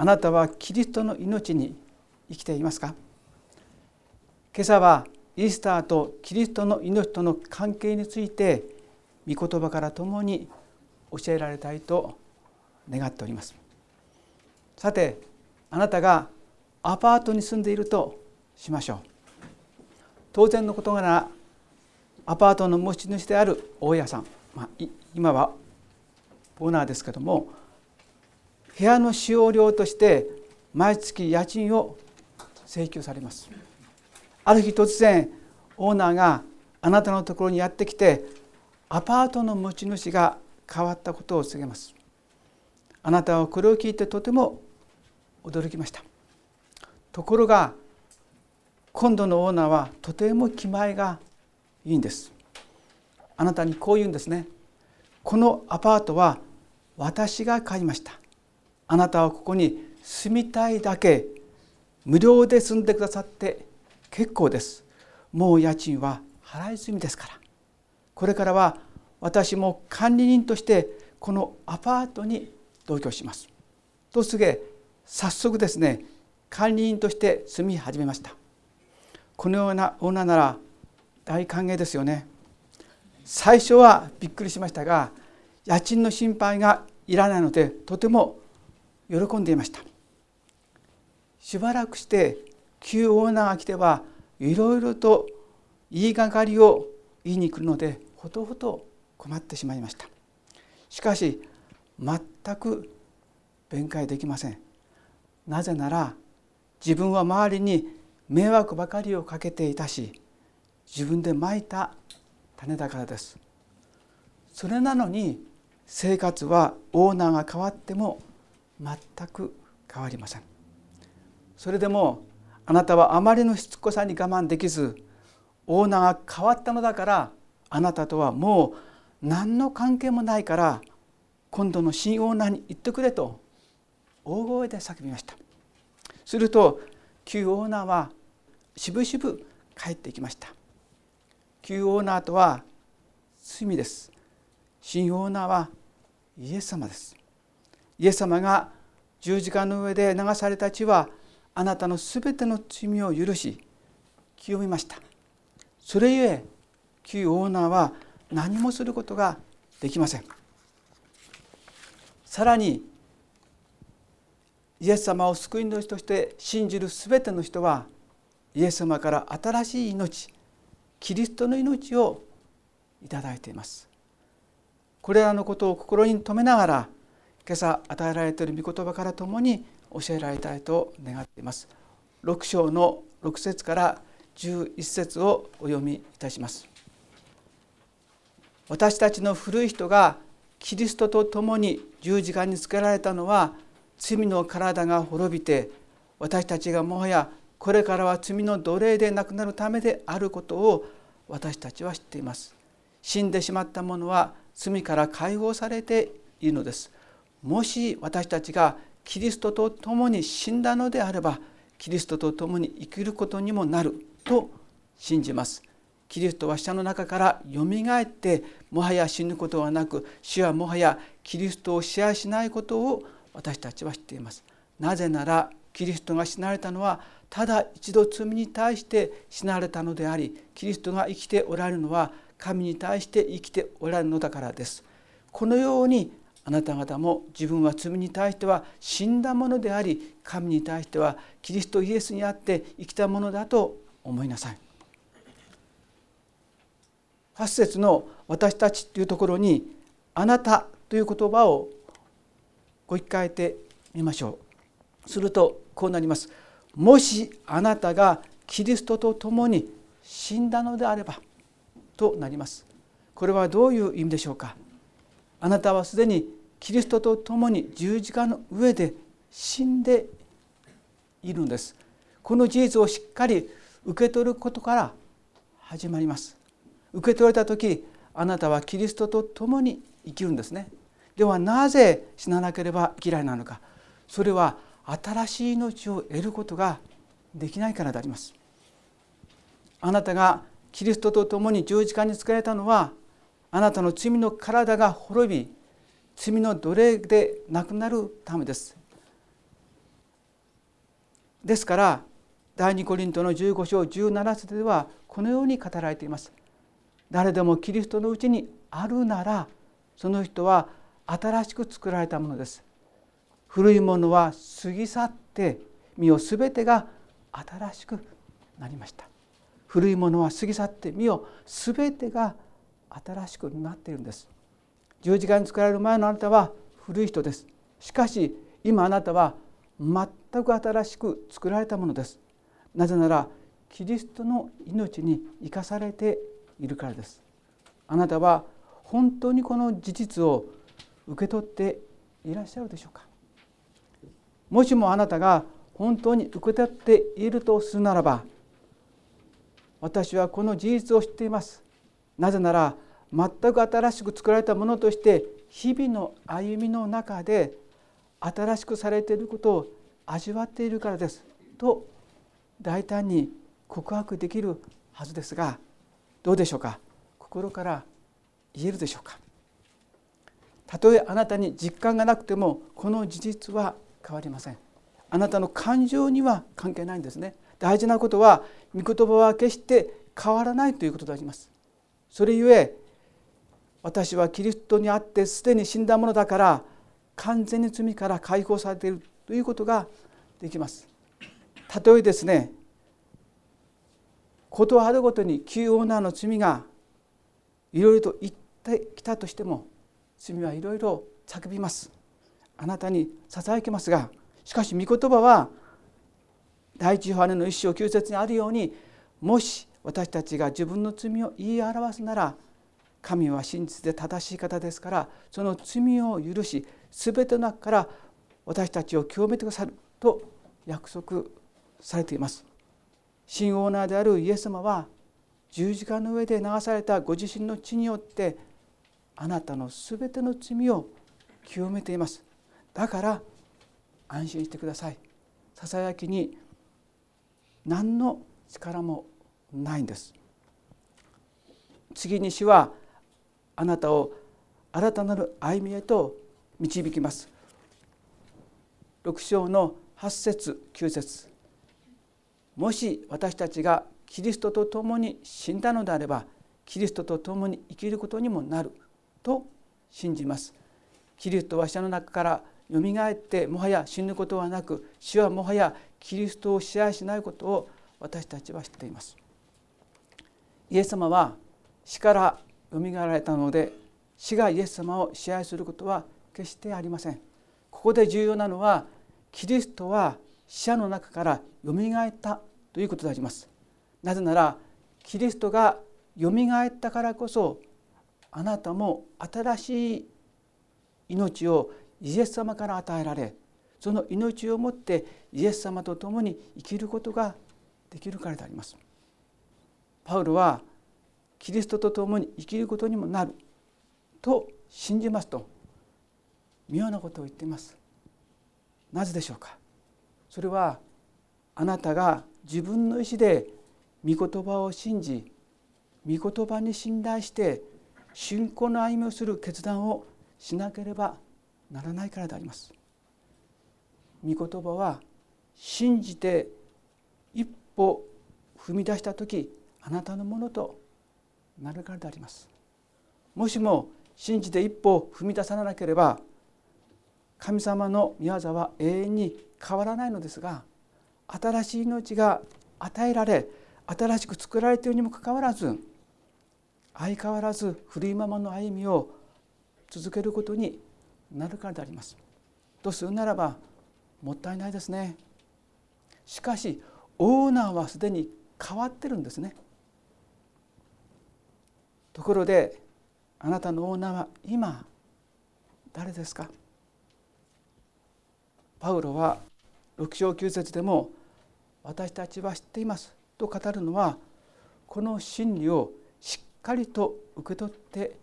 あなたはキリストの命に生きていますか？今朝はイースターとキリストの命との関係について御言葉から共に教えられたいと願っております。さてあなたがアパートに住んでいるとしましょう。当然のことならアパートの持ち主である大家さん、まあ、今はオーナーですけども部屋の使用料として毎月家賃を請求されます。ある日突然オーナーがあなたのところにやってきてアパートの持ち主が変わったことを告げます。あなたはこれを聞いてとても驚きました。ところが今度のオーナーはとても気前がいいんです。あなたにこう言うんですね。このアパートは私が買いました。あなたはここに住みたいだけ無料で住んでくださって結構です。もう家賃は払い済みですから。これからは私も管理人としてこのアパートに同居します。と告げ早速ですね管理人として住み始めました。このような女なら大歓迎ですよね。最初はびっくりしましたが家賃の心配がいらないのでとても喜んでいました。しばらくして旧オーナーが来てはいろいろと言いがかりを言いに来るのでほとほと困ってしまいました。しかし全く弁解できません。なぜなら自分は周りに迷惑ばかりをかけていたし自分でまいた種だからです。それなのに生活はオーナーが変わっても全く変わりません。それでもあなたはあまりのしつこさに我慢できずオーナーが変わったのだからあなたとはもう何の関係もないから今度の新オーナーに言ってくれと大声で叫びました。すると旧オーナーはしぶしぶ帰っていきました。旧オーナーとは罪です。新オーナーはイエス様です。イエス様が十字架の上で流された血はあなたのすべての罪を許し清めました。それゆえ旧オーナーは何もすることができません。さらにイエス様を救い主として信じるすべての人はイエス様から新しい命キリストの命をいただいています。これらのことを心に留めながら今朝与えられている御言葉からともに教えられたいと願っています。6章の6節から11節をお読みいたします。私たちの古い人がキリストと共に十字架につけられたのは罪の体が滅びて私たちがもはやこれからは罪の奴隷でなくなるためであることを私たちは知っています。死んでしまった者は罪から解放されているのです。もし私たちがキリストと共に死んだのであればキリストと共に生きることにもなると信じます。キリストは死者の中からよみがえってもはや死ぬことはなく死はもはやキリストを支配しないことを私たちは知っています。なぜならキリストが死なれたのはただ一度罪に対して死なれたのでありキリストが生きておられるのは神に対して生きておられるのだからです。このようにあなた方も自分は罪に対しては死んだものであり神に対してはキリストイエスにあって生きたものだと思いなさい。8節の「私たち」というところに「あなた」という言葉をご一回えてみましょう。するとこうなります。もしあなたがキリストと共に死んだのであればとなります。これはどういう意味でしょうか？あなたはすでにキリストと共に十字架の上で死んでいるんです。この事実をしっかり受け取ることから始まります。受け取れた時あなたはキリストと共に生きるんですね。ではなぜ死ななければ嫌いなのか。それは新しい命を得ることができないからであります。あなたがキリストと共に十字架につけられたのはあなたの罪の体が滅び罪の奴隷でなくなるためですですから第二コリントの15章17節ではこのように語られています。誰でもキリストのうちにあるならその人は新しく作られたものです。古いものは過ぎ去って身を全てが新しくなりました。古いものは過ぎ去って身を全てが新しくなっているんです。十字架に作られる前のあなたは古い人です。しかし今あなたは全く新しく作られたものです。なぜならキリストの命に生かされているからです。あなたは本当にこの事実を受け取っていらっしゃるでしょうかもしもあなたが本当に受け取っているとするならば私はこの事実を知っていますなぜなら全く新しく作られたものとして日々の歩みの中で新しくされていることを味わっているからですと大胆に告白できるはずですがどうでしょうか？心から言えるでしょうか？たとえあなたに実感がなくてもこの事実は変わりません。あなたの感情には関係ないんですね。大事なことは御言葉は決して変わらないということであります。それゆえ私はキリストにあってすでに死んだものだから完全に罪から解放されているということができます。たとえですね事あるごとに旧オーナーの罪がいろいろと言ってきたとしても罪はいろいろ叫びます。あなたにささやきますがしかし御言葉は第一ヨハネの一章九節にあるようにもし私たちが自分の罪を言い表すなら神は真実で正しい方ですからその罪を許し全ての中から私たちを清めてくださると約束されています。新オーナーであるイエス様は十字架の上で流されたご自身の血によってあなたの全ての罪を清めています。だから安心してください。ささやきに何の力もないんです。次に主はあなたを新たなる歩みへと導きます。6章の8節9節。もし私たちがキリストと共に死んだのであればキリストと共に生きることにもなると信じます。キリストは死者の中からよみがえってもはや死ぬことはなく死はもはやキリストを支配しないことを私たちは知っています。イエス様は死からよみがえられたので死がイエス様を支配することは決してありませんここで重要なのはキリストは死者の中からよみがえったということでありますなぜならキリストがよみがえったからこそあなたも新しい命をイエス様から与えられその命をもってイエス様と共に生きることができるからであります。パウロはキリストと共に生きることにもなると信じますと妙なことを言っています。なぜでしょうか？それはあなたが自分の意思で御言葉を信じ御言葉に信頼して信仰の歩みをする決断をしなければならないからであります。御言葉は信じて一歩踏み出した時あなたのものとなるからであります。もしも信じて一歩踏み出さなければ神様の御業は永遠に変わらないのですが新しい命が与えられ新しく作られているにもかかわらず相変わらず古いままの歩みを続けることになるからであります。とするならばもったいないですね。しかしオーナーはすでに変わってるんですね。ところであなたのオーナーは今誰ですか？パウロは6章9節でも「私たちは知っています」と語るのはこの真理をしっかりと受け取って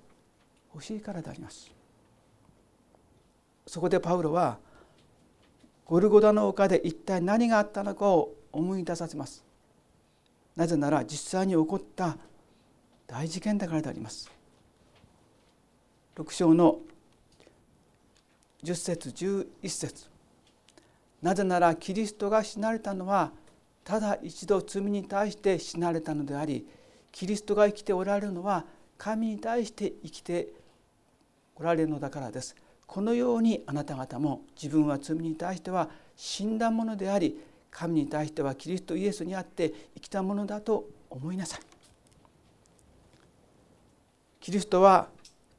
ほしいからであります。そこでパウロはゴルゴダの丘で一体何があったのかを思い出させます。なぜなら実際に起こった大事件だからであります。6章の10節11節。なぜならキリストが死なれたのはただ一度罪に対して死なれたのでありキリストが生きておられるのは神に対して生きておられるのだからです。このようにあなた方も自分は罪に対しては死んだものであり神に対してはキリストイエスにあって生きたものだと思いなさい。キリストは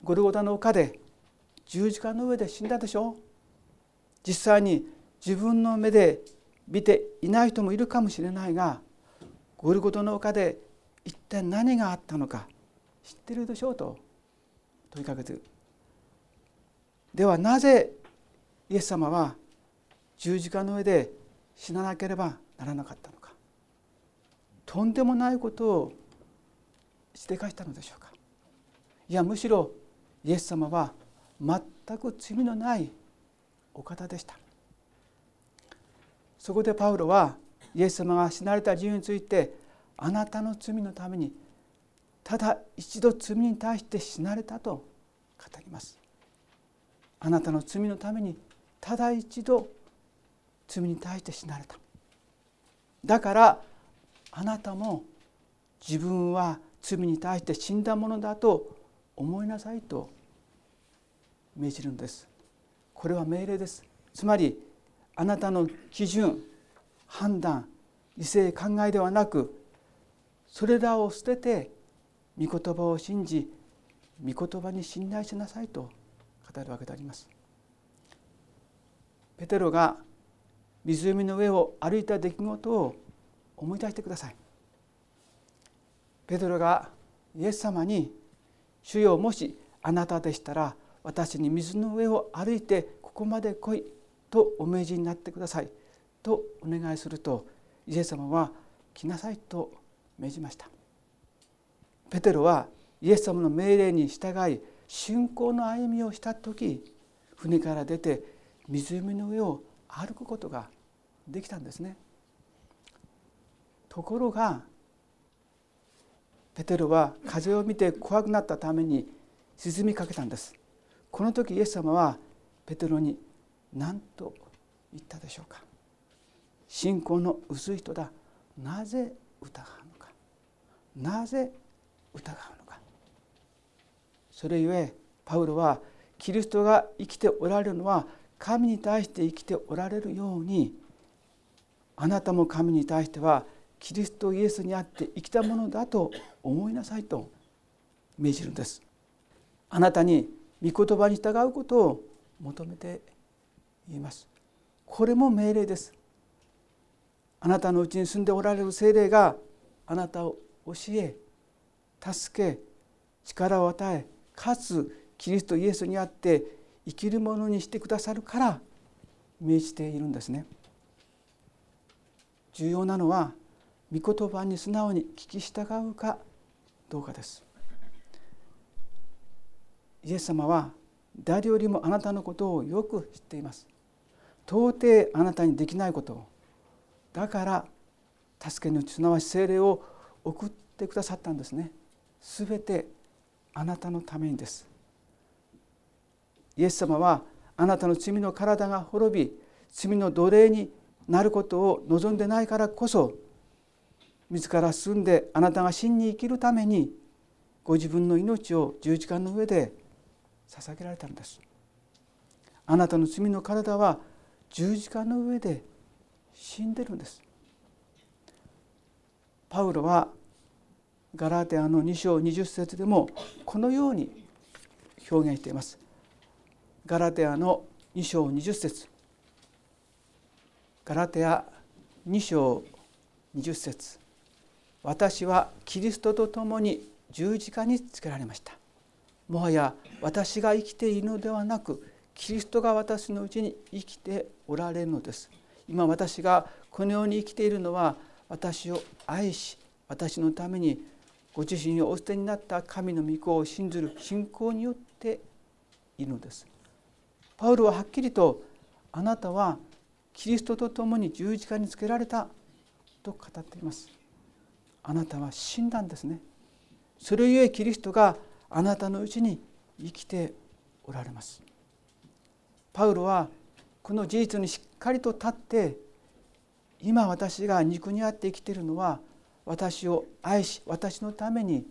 ゴルゴタの丘で十字架の上で死んだでしょ実際に自分の目で見ていない人もいるかもしれないがゴルゴタの丘で一体何があったのか知ってるでしょうと問いかけて。ではなぜイエス様は十字架の上で死ななければならなかったのか。とんでもないことをしでかしたのでしょうか。いやむしろイエス様は全く罪のないお方でした。そこでパウロはイエス様が死なれた理由についてあなたの罪のためにただ一度罪に対して死なれたと語ります。あなたの罪のためにただ一度罪に対して死なれた。だからあなたも自分は罪に対して死んだものだと思いなさいと命じるんです。これは命令です。つまりあなたの基準判断理性考えではなくそれらを捨てて御言葉を信じ御言葉に信頼しなさいと語るわけであります。ペテロが湖の上を歩いた出来事を思い出してください。ペテロがイエス様に「主よもしあなたでしたら私に水の上を歩いてここまで来い」とお命じになってくださいとお願いするとイエス様は「来なさい」と命じましたペテロはイエス様の命令に従い信仰の歩みをした時船から出て湖の上を歩くことができたんですね。ところがペテロは風を見て怖くなったために沈みかけたんです。この時イエス様はペテロに何と言ったでしょうか。信仰の薄い人だ。なぜ疑うのか。なぜ疑うのか。それゆえパウロはキリストが生きておられるのは神に対して生きておられるようにあなたも神に対してはキリストイエスにあって生きたものだと思いなさいと命じるんです。あなたに御言葉に従うことを求めています。これも命令です。あなたのうちに住んでおられる精霊があなたを教え助け力を与えかつキリストイエスにあって生きるものにしてくださるから命じているんですね。重要なのは御言葉に素直に聞き従うかどうかです。イエス様は誰よりもあなたのことをよく知っています。到底あなたにできないことをだから助けのすなわち精霊を送ってくださったんですね。すべてあなたのためにですイエス様はあなたの罪の体が滅び罪の奴隷になることを望んでないからこそ自ら進んであなたが真に生きるためにご自分の命を十字架の上で捧げられたのです。あなたの罪の体は十字架の上で死んでるんです。パウロはガラテアの2章20節でもこのように表現しています。ガラテアの2章20節。ガラテア2章20節。私はキリストと共に十字架につけられました。もはや私が生きているのではなくキリストが私のうちに生きておられるのです。今私がこのように生きているのは私を愛し私のためにご自身をお捨てになった神の御子を信ずる信仰によっているのです。パウロははっきりとあなたはキリストと共に十字架につけられたと語っています。あなたは死んだんですね。それゆえキリストがあなたのうちに生きておられます。パウロはこの事実にしっかりと立って今私が肉にあって生きているのは私を愛し私のために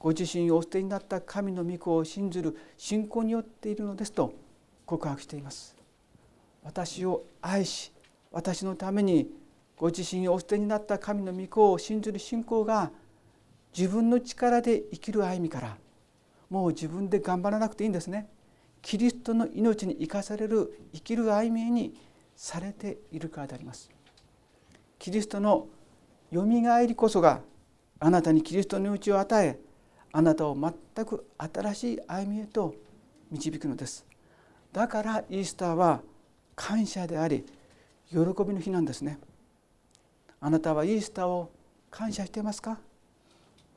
ご自身をお捨てになった神の御子を信ずる信仰によっているのですと告白しています私を愛し私のためにご自身をお捨てになった神の御子を信ずる信仰が自分の力で生きる歩みからもう自分で頑張らなくていいんですね。キリストの命に生かされる生きる歩みにされているからであります。キリストのよみがえりこそがあなたにキリストの命を与えあなたを全く新しい歩みへと導くのです。だからイースターは感謝であり喜びの日なんですね。あなたはイースターを感謝していますか？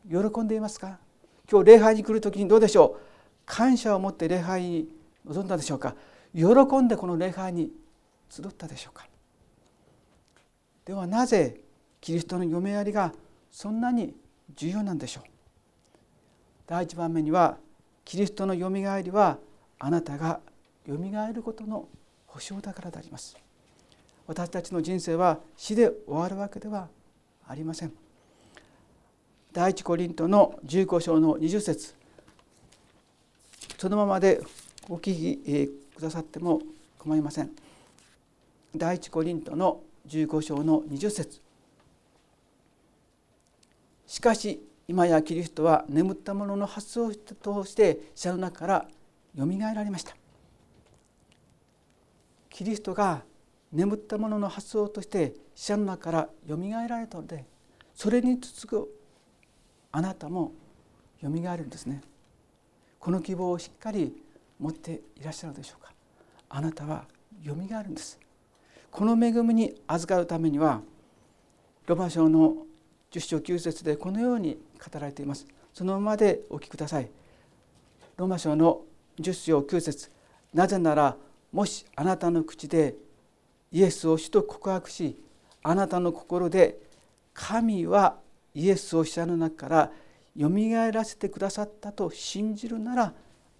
喜んでいますか？今日礼拝に来る時にどうでしょう？感謝を持って礼拝に臨んだでしょうか？喜んでこの礼拝に集ったでしょうか？ではなぜキリストの嫁やりがそんなに重要なんでしょう？第一番目にはキリストのよみがえりはあなたがよみがえることの保証だからであります。私たちの人生は死で終わるわけではありません。第一コリントの15章の20節。そのままでお聞きくださっても構いません。第一コリントの15章の20節。しかし今やキリストは眠った者の発想を通して死者の中からよみがえられました。キリストが眠った者の発想として死者の中からよみがえられたのでそれに続くあなたもよみがえるんですね。この希望をしっかり持っていらっしゃるでしょうか。あなたはよみがえるんです。この恵みに預かるためにはロマ書の10章9節でこのように語られています。そのままでお聞きください。ロマ書の10章9節なぜならもしあなたの口でイエスを主と告白しあなたの心で神はイエスを死者の中からよみがえらせてくださったと信じるなら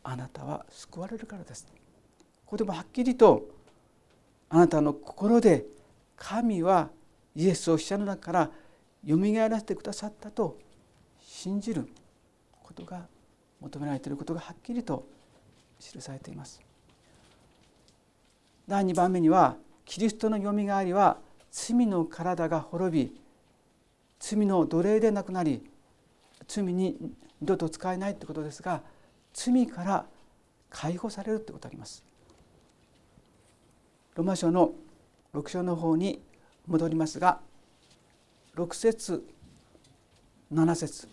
あなたは救われるからです。ここでもはっきりとあなたの心で神はイエスを死者の中からよみがえらせてくださったと信じることが求められていることがはっきりと記されています。第2番目にはキリストのよみがえりは罪の体が滅び罪の奴隷でなくなり罪に二度と使えないということですが罪から解放されるということがあります。ロマ書の6章の方に戻りますが6節7節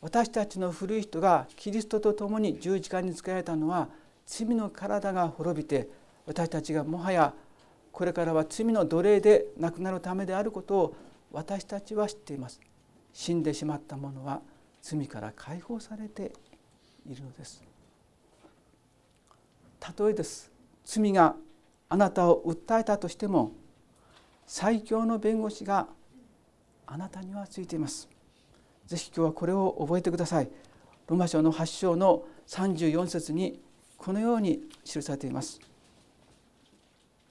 私たちの古い人がキリストと共に十字架につけられたのは罪の体が滅びて私たちがもはやこれからは罪の奴隷でなくなるためであることを私たちは知っています。死んでしまった者は罪から解放されているのです。例えです。罪があなたを訴えたとしても最強の弁護士があなたにはついています。ぜひ今日はこれを覚えてください。ロマ書の8章の34節にこのように記されています。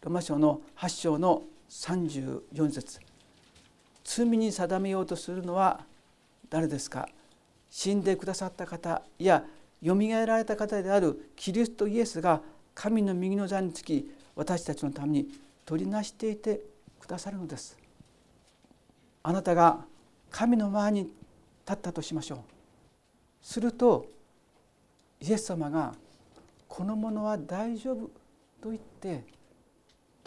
ロマ書の8章の34節。罪に定めようとするのは誰ですか？死んでくださった方いやよみがえられた方であるキリストイエスが神の右の座につき私たちのために取りなしていてくださるのです。あなたが神の前に立ったとしましょう。するとイエス様が「このものは大丈夫」と言って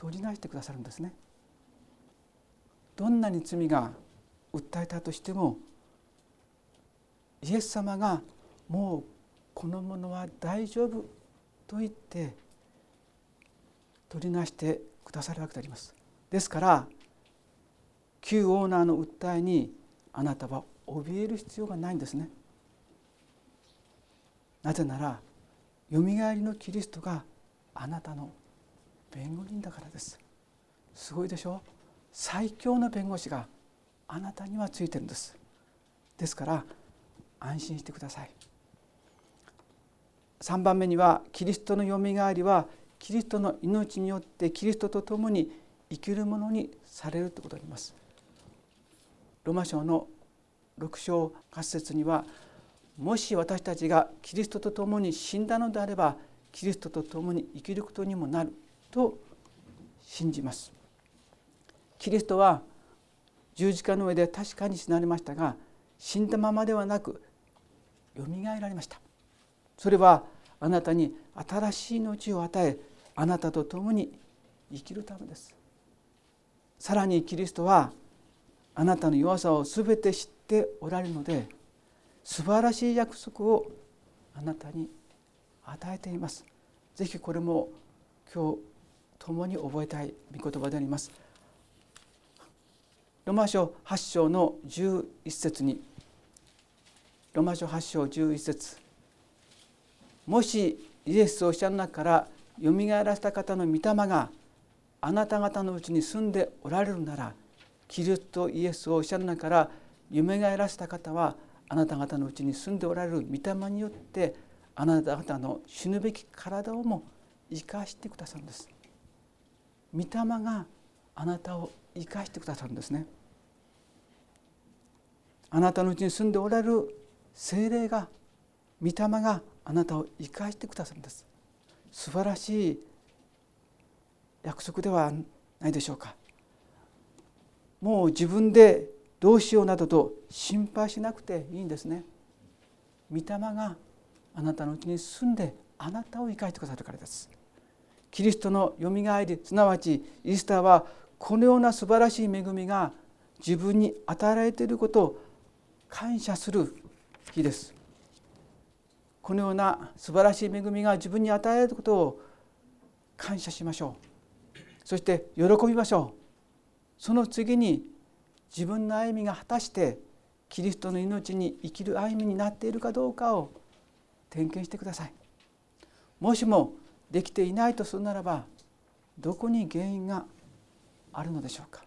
取りなしてくださるんですねどんなに罪が訴えたとしてもイエス様がもうこのものは大丈夫と言って取りなしてくださるわけであります。ですから旧オーナーの訴えにあなたは怯える必要がないんですね。なぜならよみがえりのキリストがあなたの弁護人だからです。すごいでしょ？最強の弁護士があなたにはついてるんです。ですから安心してください。3番目にはキリストのよみがえりはキリストの命によってキリストと共に生きるものにされるということになります。ロマ書の6章8節にはもし私たちがキリストと共に死んだのであればキリストと共に生きることにもなると信じます。キリストは十字架の上で確かに死なれましたが死んだままではなくよみがえられました。それはあなたに新しい命を与えあなたと共に生きるためです。さらにキリストはあなたの弱さを全て知っておられるので素晴らしい約束をあなたに与えています。ぜひこれも今日共に覚えたい御言葉であります。ロマ書8章の11節にロマ書8章11節もしイエスを死者の中からよみがえらせた方の御霊があなた方のうちに住んでおられるならキリストイエスを死者の中からよみがえらせた方はあなた方のうちに住んでおられる御霊によってあなた方の死ぬべき体をも生かしてくださるんです。御霊があなたを生かしてくださるんですね。あなたのうちに住んでおられる精霊が御霊があなたを生かしてくださるんです。素晴らしい約束ではないでしょうか。もう自分でどうしようなどと心配しなくていいんですね。御霊があなたのうちに住んであなたを生かしてくださるからです。キリストのよみがえりすなわちイースターはこのような素晴らしい恵みが自分に与えられていることを感謝する日です。このような素晴らしい恵みが自分に与えられることを感謝しましょう。そして喜びましょう。その次に自分の歩みが果たしてキリストの命に生きる歩みになっているかどうかを点検してください。もしもできていないとするならばどこに原因があるのでしょうか？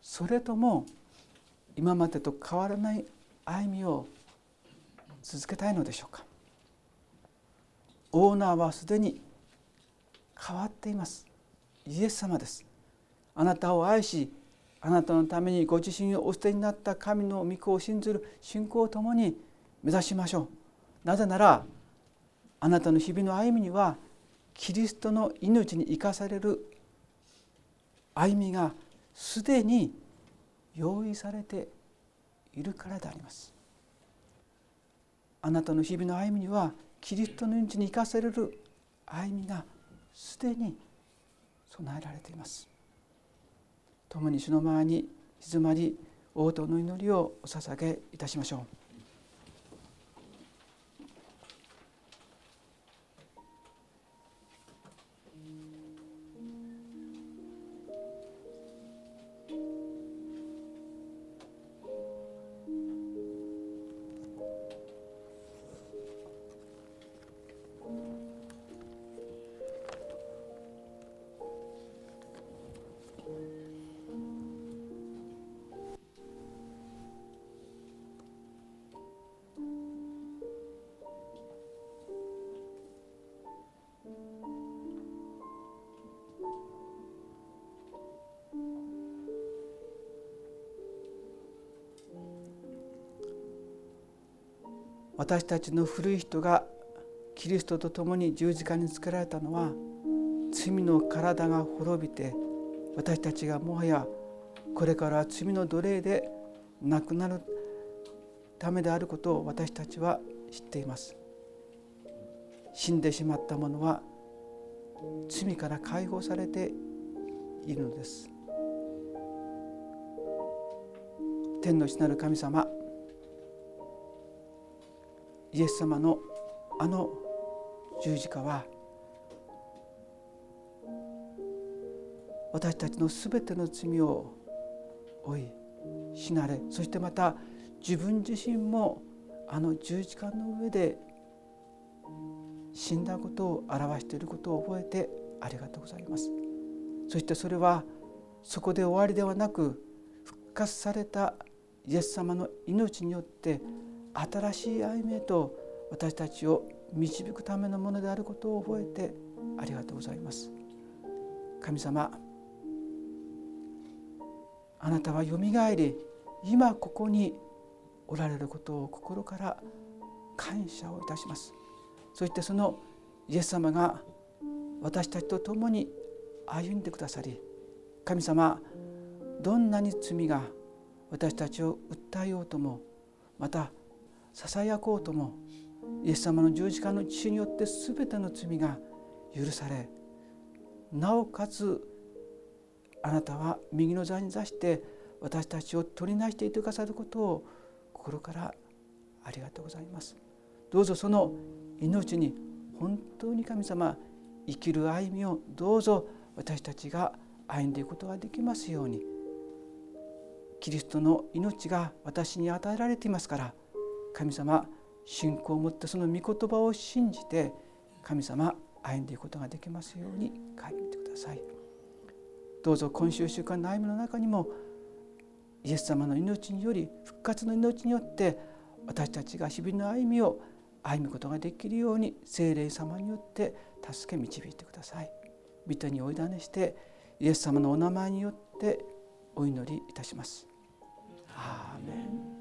それとも今までと変わらない歩みを続けたいのでしょうか？オーナーはすでに変わっています。イエス様です。あなたを愛しあなたのためにご自身をお捨てになった神の御子を信ずる信仰をともに目指しましょう。なぜならあなたの日々の歩みにはキリストの命に生かされる歩みがすでに用意されているからであります。あなたの日々の歩みにはキリストの命に生かされる歩みがすでに備えられています。共に主の前に静まり応答の祈りをお捧げいたしましょう。私たちの古い人がキリストと共に十字架につけられたのは罪の体が滅びて私たちがもはやこれから罪の奴隷でなくなるためであることを私たちは知っています。死んでしまった者は罪から解放されているのです。天の父なる神様イエス様のあの十字架は私たちのすべての罪を負い死なれそしてまた自分自身もあの十字架の上で死んだことを表していることを覚えてありがとうございます。そしてそれはそこで終わりではなく復活されたイエス様の命によって新しい歩みへと私たちを導くためのものであることを覚えてありがとうございます。神様あなたはよみがえり今ここにおられることを心から感謝をいたします。そしてそのイエス様が私たちと共に歩んでくださり神様どんなに罪が私たちを訴えようともまたささやこうともイエス様の十字架の血によって全ての罪が許されなおかつあなたは右の座に座して私たちを取りなしていてくださることを心からありがとうございます。どうぞその命に本当に神様生きる歩みをどうぞ私たちが歩んでいくことができますようにキリストの命が私に与えられていますから神様信仰を持ってその御言葉を信じて神様歩んでいくことができますように帰ってくださいどうぞ今週週間の歩みの中にもイエス様の命により復活の命によって私たちが日々の歩みを歩むことができるように聖霊様によって助け導いてください。御手にお委ねしてイエス様のお名前によってお祈りいたします。アーメン